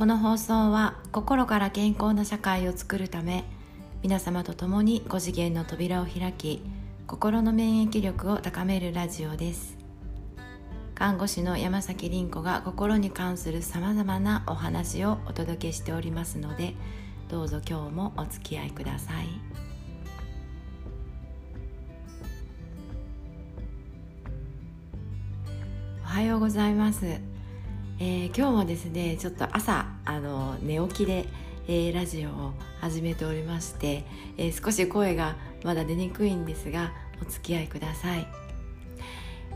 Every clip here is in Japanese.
この放送は心から健康な社会を作るため皆様と共に5次元の扉を開き心の免疫力を高めるラジオです。看護師の山崎凛子が心に関するさまざまなお話をお届けしておりますのでどうぞ今日もお付き合いください。おはようございます、えー、今日もですねちょっと朝あの寝起きで、えー、ラジオを始めておりまして、えー、少し声がまだ出にくいんですがお付き合いください、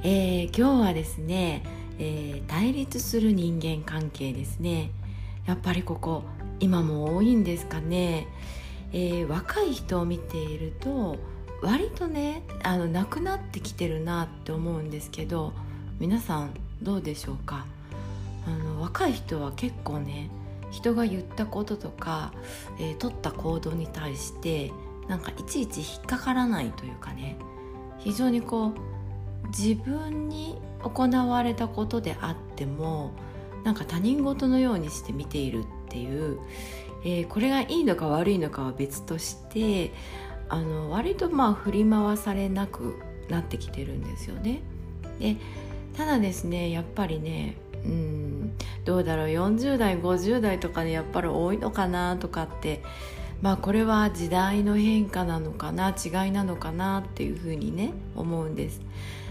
え、今日はですね、え対立する人間関係ですね。やっぱりここ今も多いんですかね、え若い人を見ていると割とねあのなくなってきてるなって思うんですけど皆さんどうでしょうか？若い人は結構ね人が言ったこととか、えー、取った行動に対してなんかいちいち引っかからないというかね非常にこう自分に行われたことであってもなんか他人事のようにして見ているっていう、えー、これがいいのか悪いのかは別としてあの割とまあ振り回されなくなってきてるんですよね。でただですねやっぱりねうん。どうだろう40代50代とかでやっぱり多いのかなとかってまあこれは時代の変化なのかな違いなのかなっていうふうにね思うんです。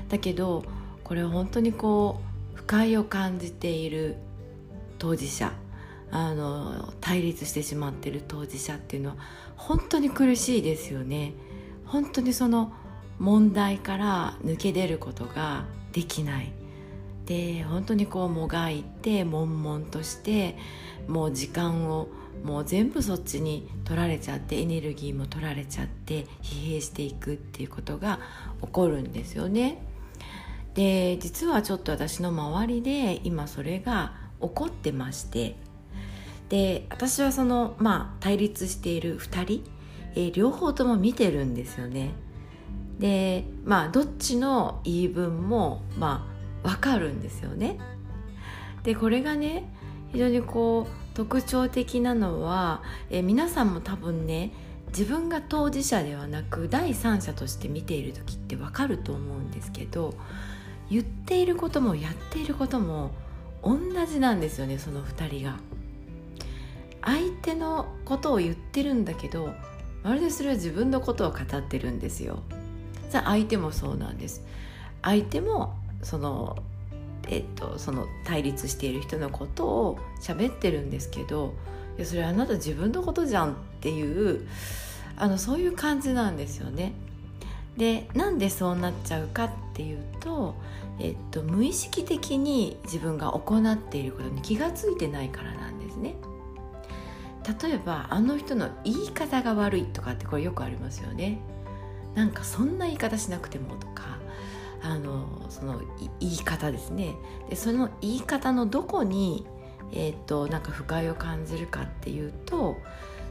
だけどこれ本当にこう不快を感じている当事者あの対立してしまってる当事者っていうのは本当に苦しいですよね。本当にその問題から抜け出ることができない。で本当にこうもがいて悶々としてもう時間をもう全部そっちに取られちゃってエネルギーも取られちゃって疲弊していくっていうことが起こるんですよね。で実はちょっと私の周りで今それが起こってましてで私はそのまあ対立している2人、えー、両方とも見てるんですよね。でまあどっちの言い分もまあ分かるんですよね。でこれがね非常にこう特徴的なのは、え皆さんも多分ね自分が当事者ではなく第三者として見ている時って分かると思うんですけど言っていることもやっていることも同じなんですよねその2人が。相手のことを言ってるんだけどまるでそれは自分のことを語ってるんですよ。さあ相手もそうなんです相手もそのえっとその対立している人のことを喋ってるんですけどいやそれあなた自分のことじゃんっていうあのそういう感じなんですよね。でなんでそうなっちゃうかっていうと、えっと、無意識的に自分が行っていることに気が付いてないからなんですね。例えばあの人の言い方が悪いとかってこれよくありますよね。なんかそんな言い方しなくてもとかあのその言い方ですね。でその言い方のどこに、えーと、なんか不快を感じるかっていうと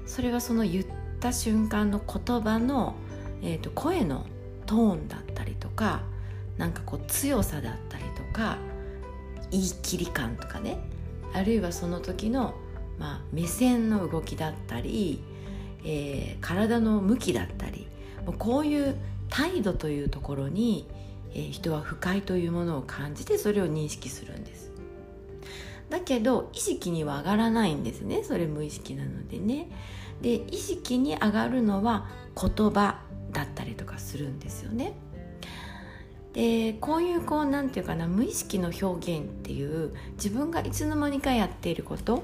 それはその言った瞬間の言葉の、えーと、声のトーンだったりとかなんかこう強さだったりとか言い切り感とかね。あるいはその時の、まあ、目線の動きだったり、えー、体の向きだったりもうこういう態度というところに、え、人は不快というものを感じてそれを認識するんです。だけど意識には上がらないんですね。それ無意識なのでね。で意識に上がるのは言葉だったりとかするんですよね。でこういうこう何て言うかな無意識の表現っていう自分がいつの間にかやっていることっ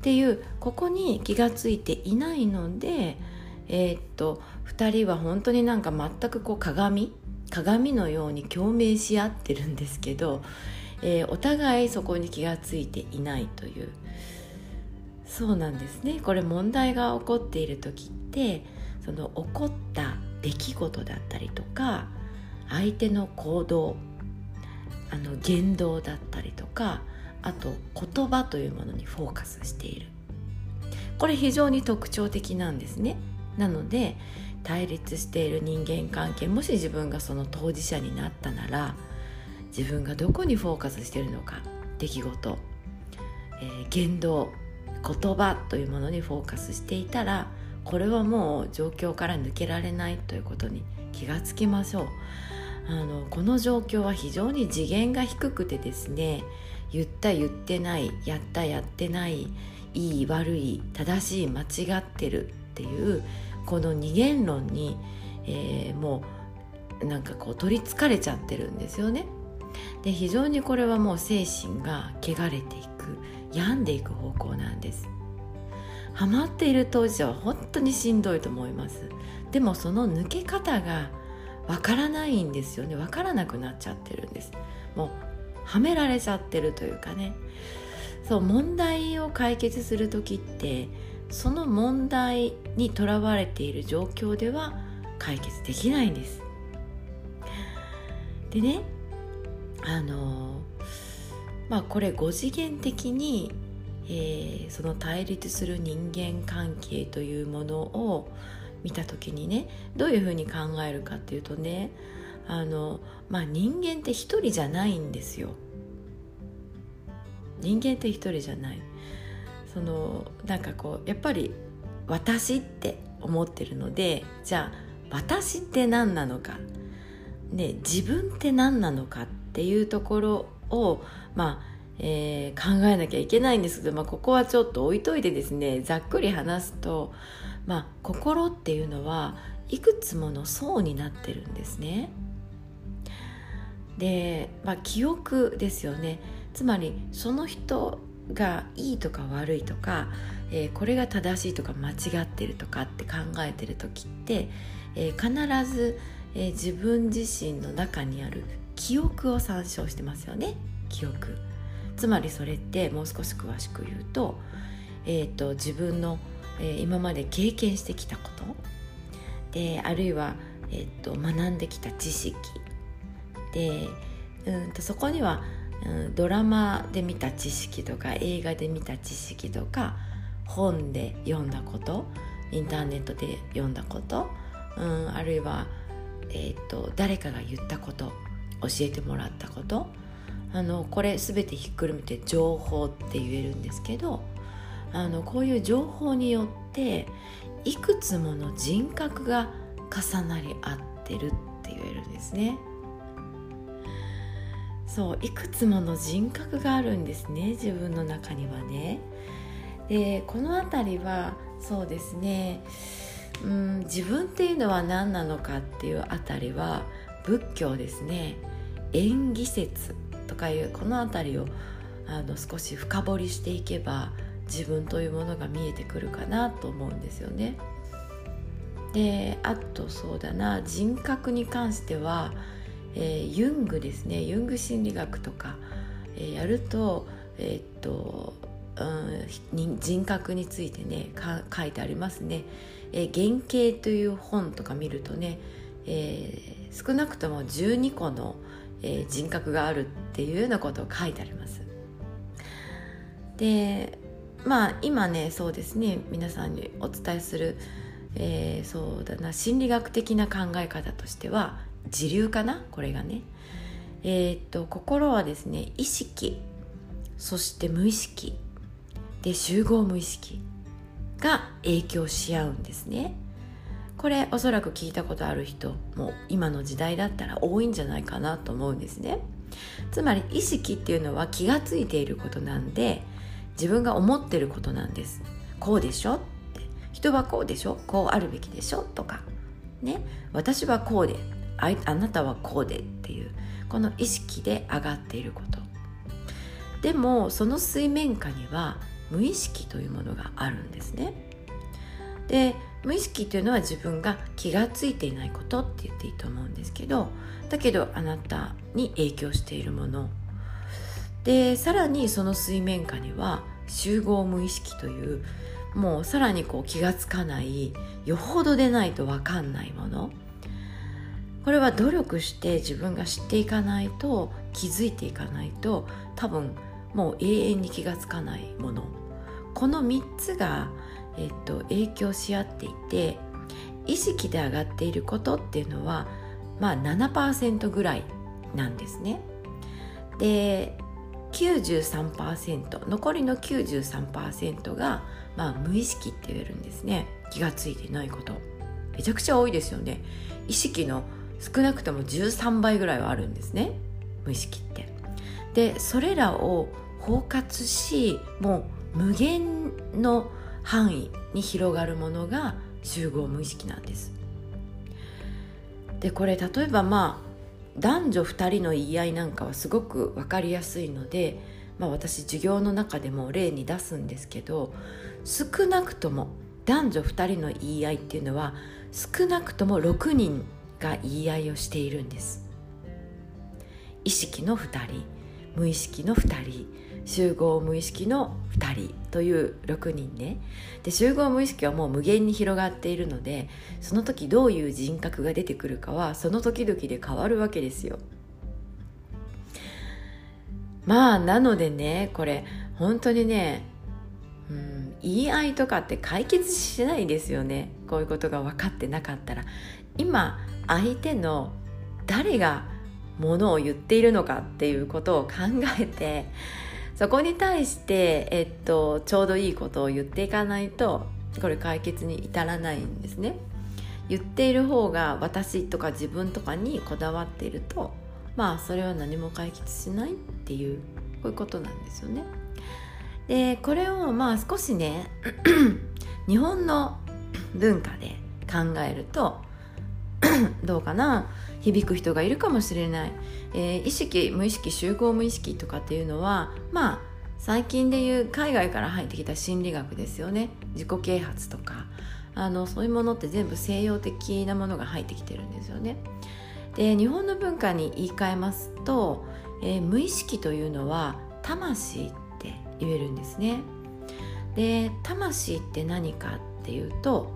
ていうここに気が付いていないのでえー、っと2人は本当になんか全くこう鏡鏡のように共鳴し合ってるんですけど、えー、お互いそこに気が付いていないという。そうなんですね。これ問題が起こっている時ってその起こった出来事だったりとか相手の行動あの言動だったりとかあと言葉というものにフォーカスしている。これ非常に特徴的なんですね。なので対立している人間関係もし自分がその当事者になったなら自分がどこにフォーカスしているのか出来事、えー、言動言葉というものにフォーカスしていたらこれはもう状況から抜けられないということに気がつきましょう。あのこの状況は非常に次元が低くてですね言った言ってないやったやってないいい悪い正しい間違ってるっていうこの二元論に、えー、もうなんかこう取りつかれちゃってるんですよね。で非常にこれはもう精神が汚れていく病んでいく方向なんです。ハマっている当時は本当にしんどいと思いますでもその抜け方がわからないんですよねわからなくなっちゃってるんですもうはめられちゃってるというかねそう問題を解決する時ってその問題にとらわれている状況では解決できないんですでねあのまあこれ5次元的にえー、その対立する人間関係というものを見た時にねどういうふうに考えるかっていうとねあの、まあ、人間って一人じゃないんですよ。人間って一人じゃない。そのなんかこうやっぱり私って思ってるのでじゃあ私って何なのか、ね、自分って何なのかっていうところをまあえー、考えなきゃいけないんですけど、まあ、ここはちょっと置いといてですねざっくり話すと、まあ、心っていうのはいくつもの層になってるんですね。で、まあ、記憶ですよねつまりその人がいいとか悪いとか、えー、これが正しいとか間違ってるとかって考えてる時って、えー、必ず、えー、自分自身の中にある記憶を参照してますよね。記憶。つまりそれってもう少し詳しく言うと,、えーと、自分の、えー、今まで経験してきたこと。であるいは、えーと、学んできた知識。でうんとそこには、うん、ドラマで見た知識とか映画で見た知識とか本で読んだことインターネットで読んだこと、うん、あるいは、えーと誰かが言ったこと教えてもらったことあのこれ全てひっくるめて情報って言えるんですけどあのこういう情報によっていくつもの人格が重なり合ってるって言えるんですね。そういくつもの人格があるんですね自分の中にはね。でこの辺りはそうですねうん自分っていうのは何なのかっていうあたりは仏教ですね縁起説とかいうこの辺りをあの少し深掘りしていけば自分というものが見えてくるかなと思うんですよね。であとそうだな人格に関しては、えー、ユングですねユング心理学とか、えー、やると,、えー、っとうん、人格についてね書いてありますね。えー、原型という本とか見るとね、えー、少なくとも12個の、えー、人格があるっていうようなことを書いてあります。でまあ今ねそうですね皆さんにお伝えする、えー、そうだな心理学的な考え方としては自流かな？これがね。えー、っと心はですね意識。そして無意識。で集合無意識。が影響し合うんですね。これおそらく聞いたことある人も今の時代だったら多いんじゃないかなと思うんですね。つまり意識っていうのは気がついていることなんで自分が思ってることなんです。こうでしょ？って。人はこうでしょ？こうあるべきでしょ？とか。ね。私はこうで。ああなたはこうでっていうこの意識で上がっていること。でもその水面下には無意識というものがあるんですね。で無意識というのは自分が気が付いていないことって言っていいと思うんですけどだけどあなたに影響しているもの。でさらにその水面下には集合無意識というもうさらにこう気が付かないよほどでないと分かんないもの。これは努力して自分が知っていかないと気づいていかないと多分もう永遠に気が付かないもの。この3つがえっと、影響し合っていて意識で上がっていることっていうのは、まあ、7%ぐらいなんですね。で93%残りの93%が、まあ、無意識って言えるんですね。気がついてないこと。めちゃくちゃ多いですよね。意識の少なくとも13倍ぐらいはあるんですね。無意識って。でそれらを包括しもう無限の範囲に広がるものが集合無意識なんです。でこれ例えばまあ男女2人の言い合いなんかはすごく分かりやすいので、まあ、私授業の中でも例に出すんですけど少なくとも男女2人の言い合いっていうのは少なくとも6人が言い合いをしているんです。意識の2人無意識の2人集合無意識の2人という6人ね。で集合無意識はもう無限に広がっているのでその時どういう人格が出てくるかはその時々で変わるわけですよ。まあなのでねこれ本当にねうん言い合いとかって解決しないですよね。こういうことが分かってなかったら。今相手の誰がものを言っているのかっていうことを考えてそこに対して、えっと、ちょうどいいことを言っていかないとこれ解決に至らないんですね。言っている方が私とか自分とかにこだわっているとまあそれは何も解決しないっていうこういうことなんですよね。でこれをまあ少しね 日本の文化で考えると どうかな？響く人がいるかもしれない、えー、意識無意識集合無意識とかっていうのはまあ最近でいう海外から入ってきた心理学ですよね。自己啓発とか。あのそういうものって全部西洋的なものが入ってきてるんですよね。で日本の文化に言い換えますと、えー、無意識というのは魂って言えるんですね。で魂って何かっていうと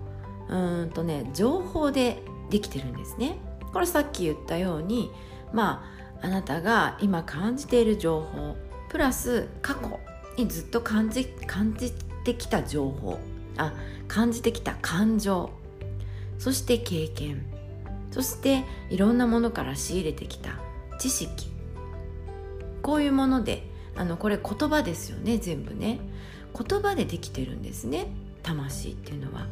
うんとね情報でできてるんですね。これさっき言ったようにまああなたが今感じている情報プラス過去にずっと感じ感じてきた情報あ感じてきた感情そして経験そしていろんなものから仕入れてきた知識こういうものであのこれ言葉ですよね全部ね。言葉でできてるんですね魂っていうのは。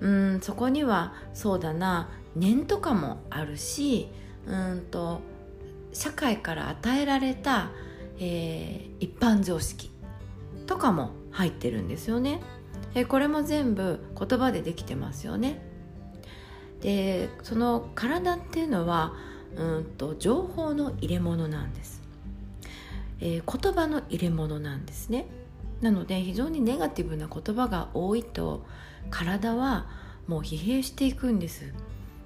うんそこにはそうだな念とかもあるしうんと社会から与えられた、えー、一般常識とかも入ってるんですよね。えこれも全部言葉でできてますよね。でその体っていうのはうんと情報の入れ物なんです、えー、言葉の入れ物なんですねなので非常にネガティブな言葉が多いと体はもう疲弊していくんです。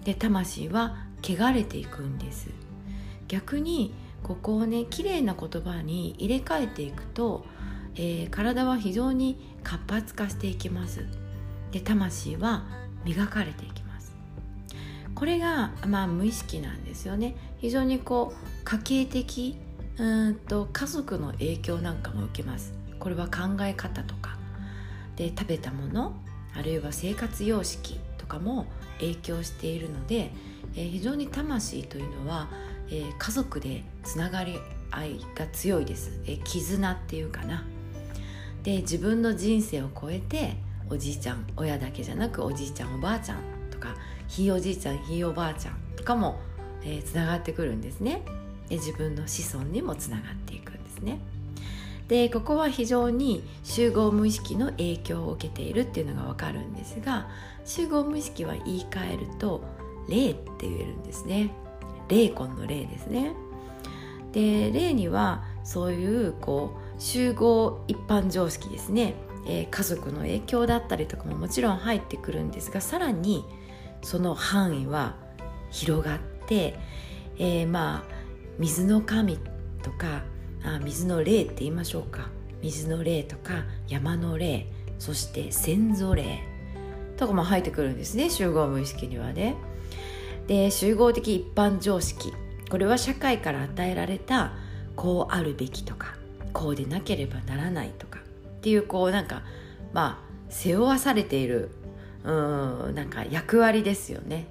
で魂は汚れていくんです。逆にここをね綺麗な言葉に入れ替えていくと、えー、体は非常に活発化していきます。で魂は磨かれていきます。これが、まあ、無意識なんですよね。非常にこう家計的うんと家族の影響なんかも受けます。これは考え方とか。で食べたものあるいは生活様式とかも影響しているので、えー、非常に魂というのは、えー、家族でつながり合いが強いです、えー、絆っていうかな。で自分の人生を超えておじいちゃん親だけじゃなくおじいちゃんおばあちゃんとかひいおじいちゃんひいおばあちゃんとかも、えー、つながってくるんですね。で自分の子孫にもつながっていくんですね。でここは非常に集合無意識の影響を受けているっていうのが分かるんですが集合無意識は言い換えると霊って言えるんですね。霊魂の霊ですね。で霊にはそういうこう集合一般常識ですね、えー、家族の影響だったりとかももちろん入ってくるんですがさらにその範囲は広がって、えー、まあ水の神とかあ水の霊って言いましょうか。水の霊とか山の霊そして先祖霊。とかも入ってくるんですね集合無意識にはね。で集合的一般常識。これは社会から与えられたこうあるべきとかこうでなければならないとか。っていうこうなんかまあ背負わされているうんなんか役割ですよね。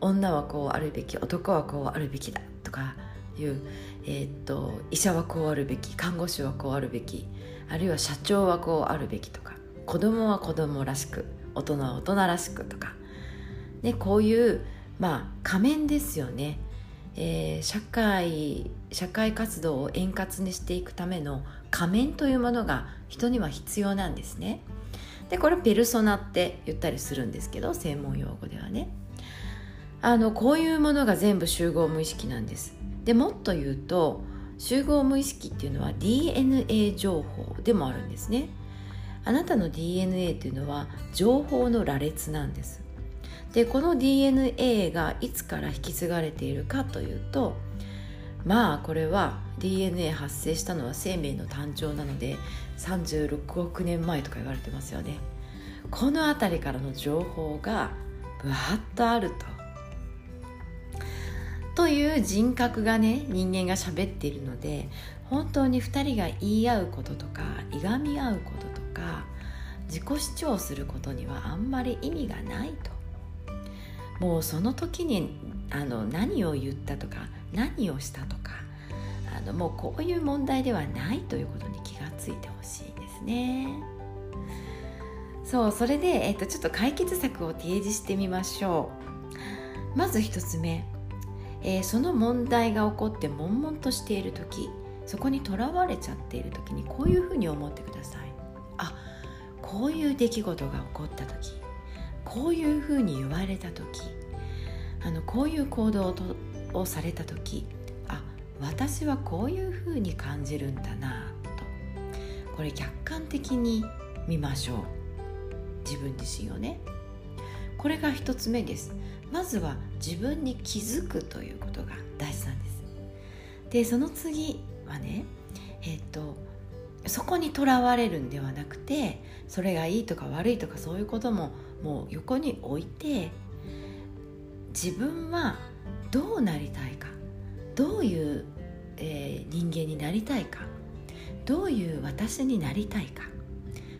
女はこうあるべき男はこうあるべきだとかいう、えー、っと医者はこうあるべき看護師はこうあるべきあるいは社長はこうあるべきとか子供は子供らしく大人は大人らしくとか、ね、こういうまあ仮面ですよね、えー、社会社会活動を円滑にしていくための仮面というものが人には必要なんですね。でこれペルソナって言ったりするんですけど専門用語ではね。あのこういうものが全部集合無意識なんです。でもっと言うと集合無意識っていうのは DNA 情報でもあるんですね。あなたの DNA っていうのは情報の羅列なんです。でこの DNA がいつから引き継がれているかというとまあこれは DNA 発生したのは生命の誕生なので36億年前とか言われてますよね。この辺りからの情報がぶわっとあると。という人格がね人間が喋っているので本当に2人が言い合うこととかいがみ合うこととか自己主張することにはあんまり意味がないと。もうその時にあの何を言ったとか何をしたとかあのもうこういう問題ではないということに気がついてほしいですね。そうそれで、えっと、ちょっと解決策を提示してみましょう。まず1つ目、えー、その問題が起こって悶々としている時そこにとらわれちゃっている時にこういうふうに思ってください。あこういう出来事が起こった時。こういうふうに言われた時。あのこういう行動ををされた時。あ私はこういうふうに感じるんだなと。これ客観的に見ましょう。自分自身をね。これが一つ目です。まずは自分に気づくということが大事なんです。でその次はねえっ、とそこにとらわれるんではなくてそれがいいとか悪いとかそういうことももう横に置いて自分はどうなりたいかどういう、えー、人間になりたいかどういう私になりたいか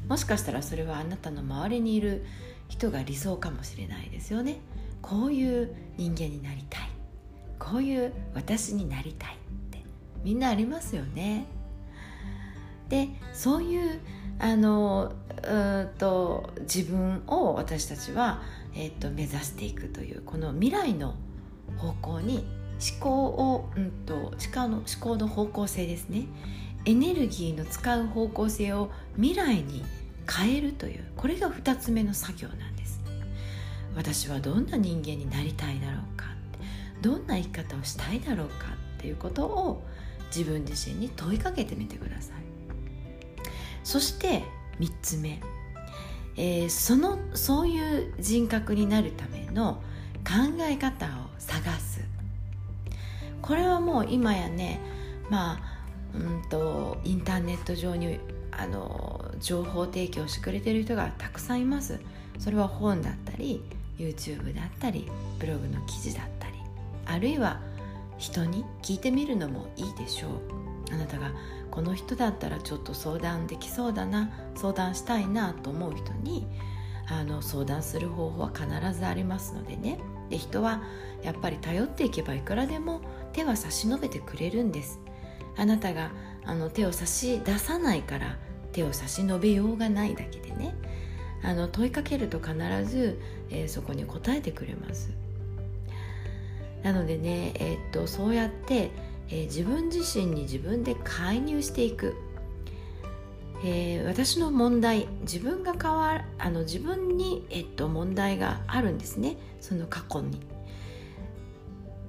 もしかしたらそれはあなたの周りにいる人が理想かもしれないですよね。こういう人間になりたい。こういう私になりたいって。みんなありますよね。でそういうあのうと自分を私たちは、えー、と目指していくというこの未来の方向に思考を、うんと、思考の思考の方向性ですね。エネルギーの使う方向性を未来に変えるというこれが2つ目の作業なんです。私はどんな人間になりたいだろうかどんな生き方をしたいだろうかっていうことを自分自身に問いかけてみてください。そして3つ目、えー、そのそういう人格になるための考え方を探す。これはもう今やねまあうんとインターネット上にあの情報提供してくれてる人がたくさんいます。それは本だったり YouTube だったりブログの記事だったりあるいは人に聞いてみるのもいいでしょう。あなたがこの人だったらちょっと相談できそうだな相談したいなと思う人にあの相談する方法は必ずありますのでね。で人はやっぱり頼っていけばいくらでも手は差し伸べてくれるんです。あなたがあの手を差し出さないから手を差し伸べようがないだけでね。あの問いかけると必ず、えー、そこに答えてくれます。なのでね、えー、っとそうやって、えー、自分自身に自分で介入していく。えー、私の問題自分が変わるあの自分に、えっと、問題があるんですね。その過去に。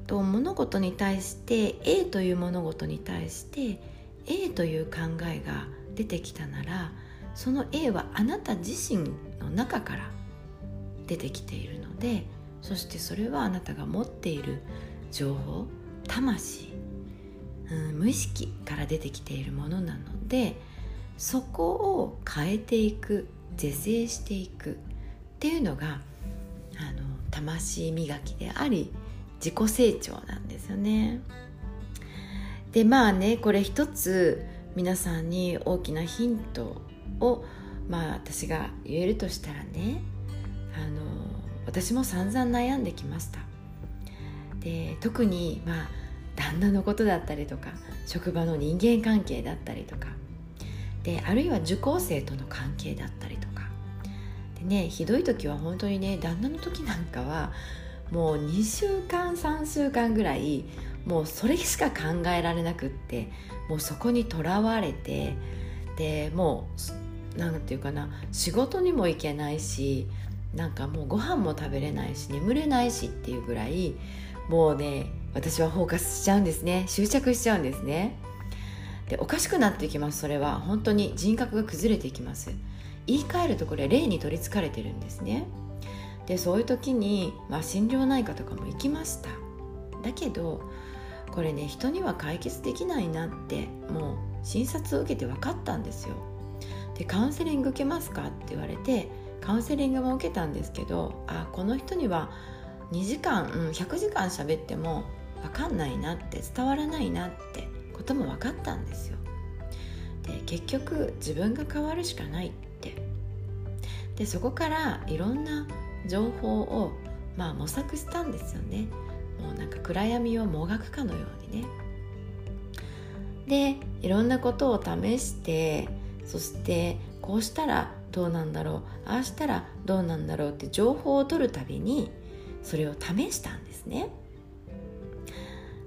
と物事に対して A という物事に対して A という考えが出てきたならその A はあなた自身の中から出てきているのでそしてそれはあなたが持っている情報魂、うん、無意識から出てきているものなのでそこを変えていく是正していくっていうのがあの魂磨きであり自己成長なんですよね。でまあねこれ一つ皆さんに大きなヒントをまあ私が言えるとしたらねあの私も散々悩んできました。で特にまあ旦那のことだったりとか職場の人間関係だったりとかであるいは受講生との関係だったりとか。でねひどい時は本当にね旦那の時なんかはもう2週間3週間ぐらいもうそれしか考えられなくってもうそこにとらわれてでもう何て言うかな仕事にも行けないしなんかもうご飯も食べれないし眠れないしっていうぐらいもうね私はフォーカスしちゃうんですね。執着しちゃうんですね。でおかしくなっていきますそれは。本当に人格が崩れていきます。言い換えるとこれ霊に取りつかれてるんですね。でそういう時に、まあ、心療内科とかも行きました。だけどこれね人には解決できないなってもう診察を受けて分かったんですよ。でカウンセリング受けますかって言われてカウンセリングも受けたんですけどあこの人には2時間、うん、100時間喋っても分かんないなって伝わらないなってことも分かったんですよ。で結局自分が変わるしかないって。でそこからいろんな情報をまあ模索したんですよね。もうなんか暗闇をもがくかのようにね。でいろんなことを試してそしてこうしたらどうなんだろうああしたらどうなんだろうって情報を取るたびにそれを試したんですね。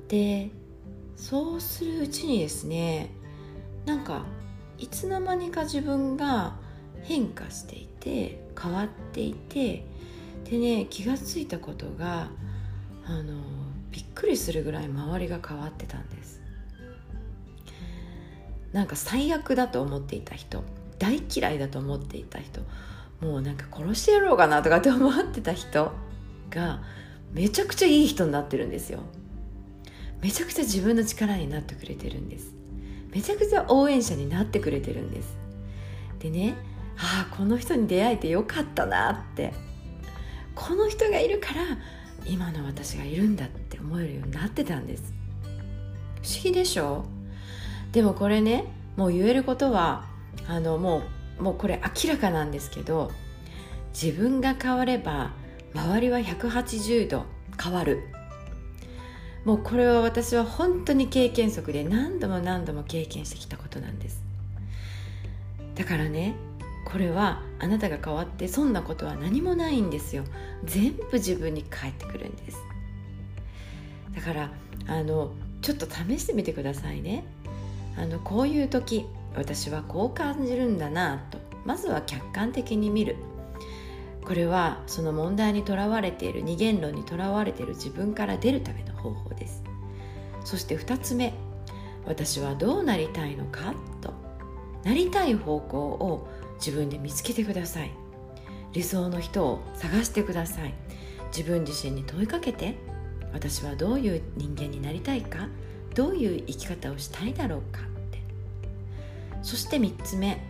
でそうするうちにですねなんかいつの間にか自分が変化していて変わっていてでね気が付いたことがあのびっくりするぐらい周りが変わってたんです。なんか最悪だと思っていた人大嫌いだと思っていた人もうなんか殺してやろうかなとかって思ってた人がめちゃくちゃいい人になってるんですよ。めちゃくちゃ自分の力になってくれてるんです。めちゃくちゃ応援者になってくれてるんです。でねああこの人に出会えてよかったなってこの人がいるから今の私がいるんだって思えるようになってたんです。不思議でしょ？でもこれねもう言えることはあのもうもうこれ明らかなんですけど自分が変われば周りは180度変わる。もうこれは私は本当に経験則で何度も何度も経験してきたことなんです。だからねこれはあなたが変わってそんなことは何もないんですよ。全部自分に返ってくるんです。だからあのちょっと試してみてくださいね。あのこういう時私はこう感じるんだなと。まずは客観的に見る。これはその問題にとらわれている二元論にとらわれている自分から出るための方法です。そして2つ目。私はどうなりたいのかと。なりたい方向を自分で見つけてください。理想の人を探してください。自分自身に問いかけて私はどういう人間になりたいか。どういう生き方をしたいだろうか。そして3つ目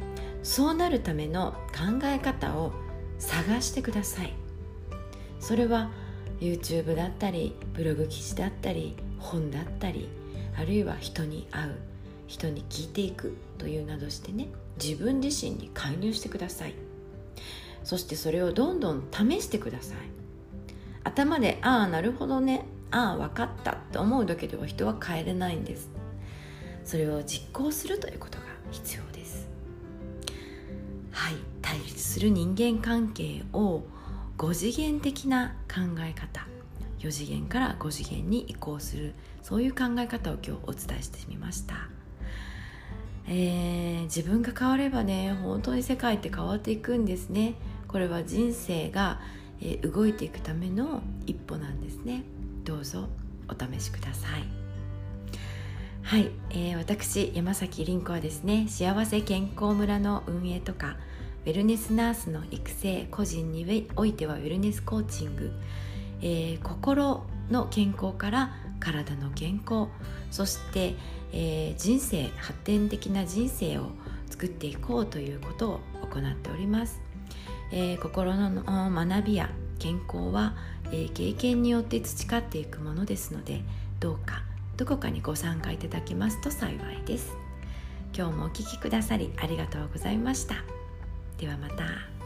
そうなるための考え方を探してください。それは YouTube だったりブログ記事だったり本だったりあるいは人に会う人に聞いていくというなどしてね自分自身に介入してください。そしてそれをどんどん試してください。頭でああなるほどねああ分かったと思うだけでは人は変えれないんです。それを実行するということが必要です。はい。対立する人間関係を5次元的な考え方。4次元から5次元に移行する。そういう考え方を今日お伝えしてみました、えー、自分が変わればね本当に世界って変わっていくんですね。これは人生が、えー、動いていくための一歩なんですね。どうぞお試しください。はい、えー、私山崎凛子はですね幸せ健康村の運営とかウェルネスナースの育成個人においてはウェルネスコーチング、えー、心の健康から体の健康そして、えー、人生発展的な人生を作っていこうということを行っております、えー、心の学びや健康は、えー、経験によって培っていくものですのでどうかどこかにご参加いただけますと幸いです今日もお聴きくださりありがとうございましたではまた。